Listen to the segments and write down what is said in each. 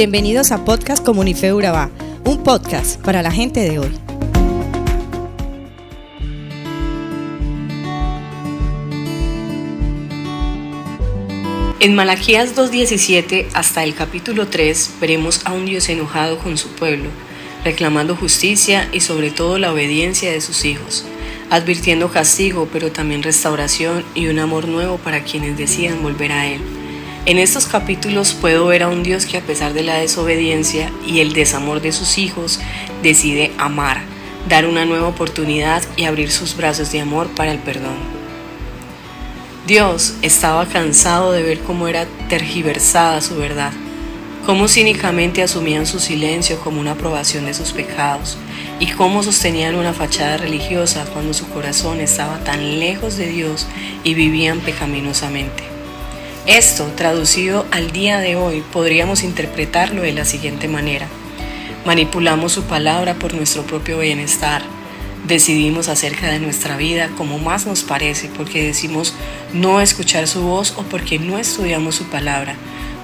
Bienvenidos a Podcast Comunife Urabá, un podcast para la gente de hoy. En Malaquías 2.17 hasta el capítulo 3 veremos a un Dios enojado con su pueblo, reclamando justicia y sobre todo la obediencia de sus hijos, advirtiendo castigo pero también restauración y un amor nuevo para quienes decidan volver a Él. En estos capítulos puedo ver a un Dios que a pesar de la desobediencia y el desamor de sus hijos, decide amar, dar una nueva oportunidad y abrir sus brazos de amor para el perdón. Dios estaba cansado de ver cómo era tergiversada su verdad, cómo cínicamente asumían su silencio como una aprobación de sus pecados y cómo sostenían una fachada religiosa cuando su corazón estaba tan lejos de Dios y vivían pecaminosamente. Esto, traducido al día de hoy, podríamos interpretarlo de la siguiente manera. Manipulamos su palabra por nuestro propio bienestar. Decidimos acerca de nuestra vida como más nos parece porque decimos no escuchar su voz o porque no estudiamos su palabra.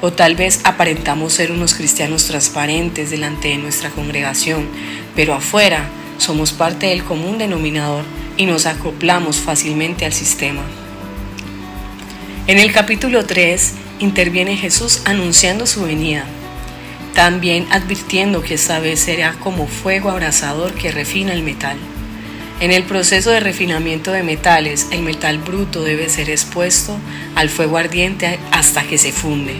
O tal vez aparentamos ser unos cristianos transparentes delante de nuestra congregación, pero afuera somos parte del común denominador y nos acoplamos fácilmente al sistema. En el capítulo 3 interviene Jesús anunciando su venida, también advirtiendo que esta vez será como fuego abrasador que refina el metal. En el proceso de refinamiento de metales, el metal bruto debe ser expuesto al fuego ardiente hasta que se funde.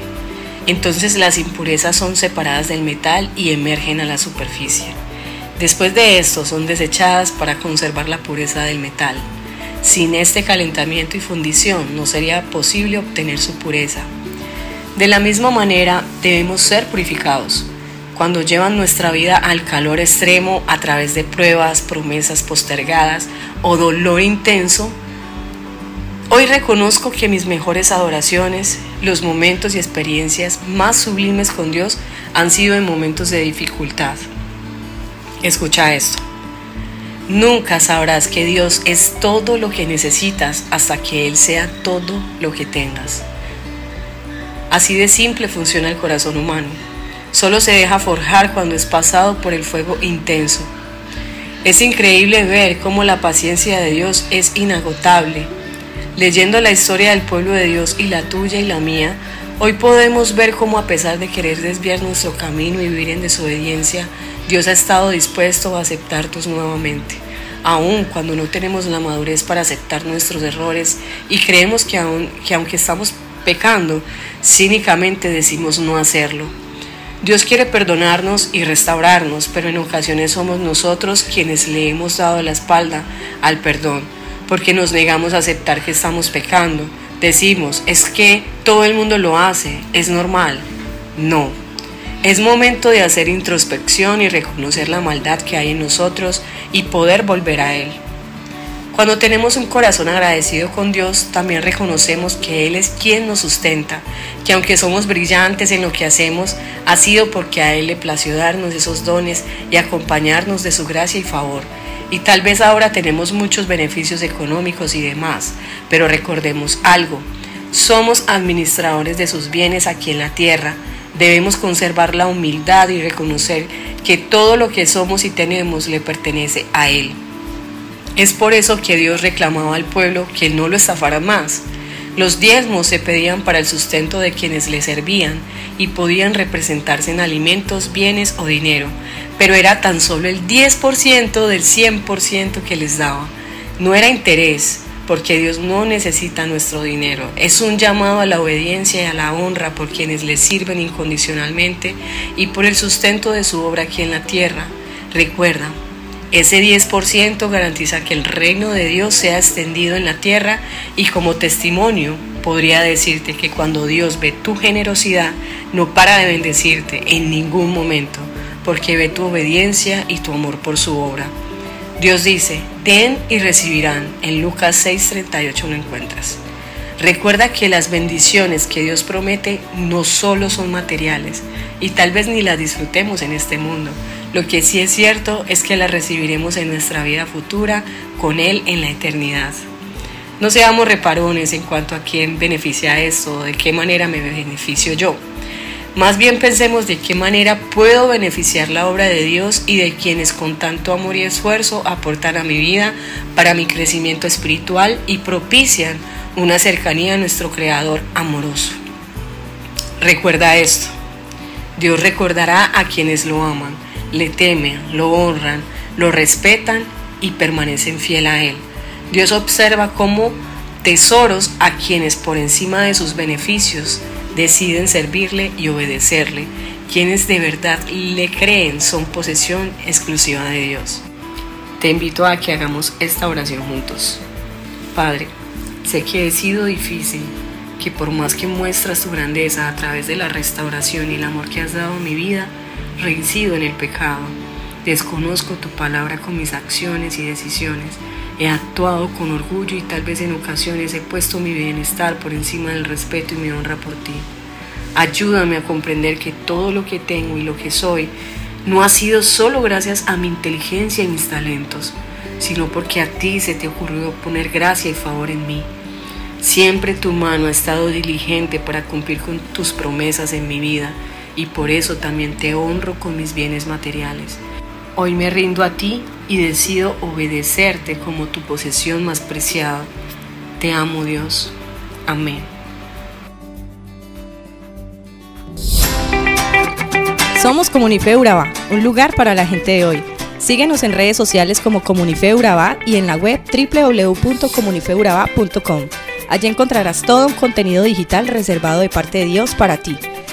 Entonces las impurezas son separadas del metal y emergen a la superficie. Después de esto son desechadas para conservar la pureza del metal. Sin este calentamiento y fundición no sería posible obtener su pureza. De la misma manera debemos ser purificados. Cuando llevan nuestra vida al calor extremo a través de pruebas, promesas postergadas o dolor intenso, hoy reconozco que mis mejores adoraciones, los momentos y experiencias más sublimes con Dios han sido en momentos de dificultad. Escucha esto. Nunca sabrás que Dios es todo lo que necesitas hasta que Él sea todo lo que tengas. Así de simple funciona el corazón humano. Solo se deja forjar cuando es pasado por el fuego intenso. Es increíble ver cómo la paciencia de Dios es inagotable. Leyendo la historia del pueblo de Dios y la tuya y la mía, hoy podemos ver cómo a pesar de querer desviar nuestro camino y vivir en desobediencia, Dios ha estado dispuesto a aceptarnos nuevamente, aun cuando no tenemos la madurez para aceptar nuestros errores y creemos que, aun, que aunque estamos pecando, cínicamente decimos no hacerlo. Dios quiere perdonarnos y restaurarnos, pero en ocasiones somos nosotros quienes le hemos dado la espalda al perdón, porque nos negamos a aceptar que estamos pecando. Decimos, es que todo el mundo lo hace, es normal. No, es momento de hacer introspección y reconocer la maldad que hay en nosotros y poder volver a Él. Cuando tenemos un corazón agradecido con Dios, también reconocemos que Él es quien nos sustenta, que aunque somos brillantes en lo que hacemos, ha sido porque a Él le plació darnos esos dones y acompañarnos de su gracia y favor. Y tal vez ahora tenemos muchos beneficios económicos y demás, pero recordemos algo, somos administradores de sus bienes aquí en la tierra, Debemos conservar la humildad y reconocer que todo lo que somos y tenemos le pertenece a Él. Es por eso que Dios reclamaba al pueblo que no lo estafara más. Los diezmos se pedían para el sustento de quienes le servían y podían representarse en alimentos, bienes o dinero, pero era tan solo el 10% del 100% que les daba. No era interés, porque Dios no necesita nuestro dinero. Es un llamado a la obediencia y a la honra por quienes le sirven incondicionalmente y por el sustento de su obra aquí en la tierra. Recuerda, ese 10% garantiza que el reino de Dios sea extendido en la tierra y como testimonio podría decirte que cuando Dios ve tu generosidad, no para de bendecirte en ningún momento, porque ve tu obediencia y tu amor por su obra. Dios dice, den y recibirán. En Lucas 6:38 lo encuentras. Recuerda que las bendiciones que Dios promete no solo son materiales y tal vez ni las disfrutemos en este mundo. Lo que sí es cierto es que las recibiremos en nuestra vida futura con Él en la eternidad. No seamos reparones en cuanto a quién beneficia esto o de qué manera me beneficio yo. Más bien pensemos de qué manera puedo beneficiar la obra de Dios y de quienes con tanto amor y esfuerzo aportan a mi vida para mi crecimiento espiritual y propician una cercanía a nuestro Creador amoroso. Recuerda esto. Dios recordará a quienes lo aman, le temen, lo honran, lo respetan y permanecen fiel a Él. Dios observa como tesoros a quienes por encima de sus beneficios deciden servirle y obedecerle. Quienes de verdad le creen son posesión exclusiva de Dios. Te invito a que hagamos esta oración juntos. Padre, sé que he sido difícil, que por más que muestras tu grandeza a través de la restauración y el amor que has dado a mi vida, reincido en el pecado. Desconozco tu palabra con mis acciones y decisiones. He actuado con orgullo y tal vez en ocasiones he puesto mi bienestar por encima del respeto y mi honra por ti. Ayúdame a comprender que todo lo que tengo y lo que soy no ha sido solo gracias a mi inteligencia y mis talentos, sino porque a ti se te ocurrió poner gracia y favor en mí. Siempre tu mano ha estado diligente para cumplir con tus promesas en mi vida y por eso también te honro con mis bienes materiales. Hoy me rindo a ti y decido obedecerte como tu posesión más preciada. Te amo Dios. Amén. Somos Comunife Urabá, un lugar para la gente de hoy. Síguenos en redes sociales como Comunife Urabá y en la web www.comunifeurabá.com. Allí encontrarás todo un contenido digital reservado de parte de Dios para ti.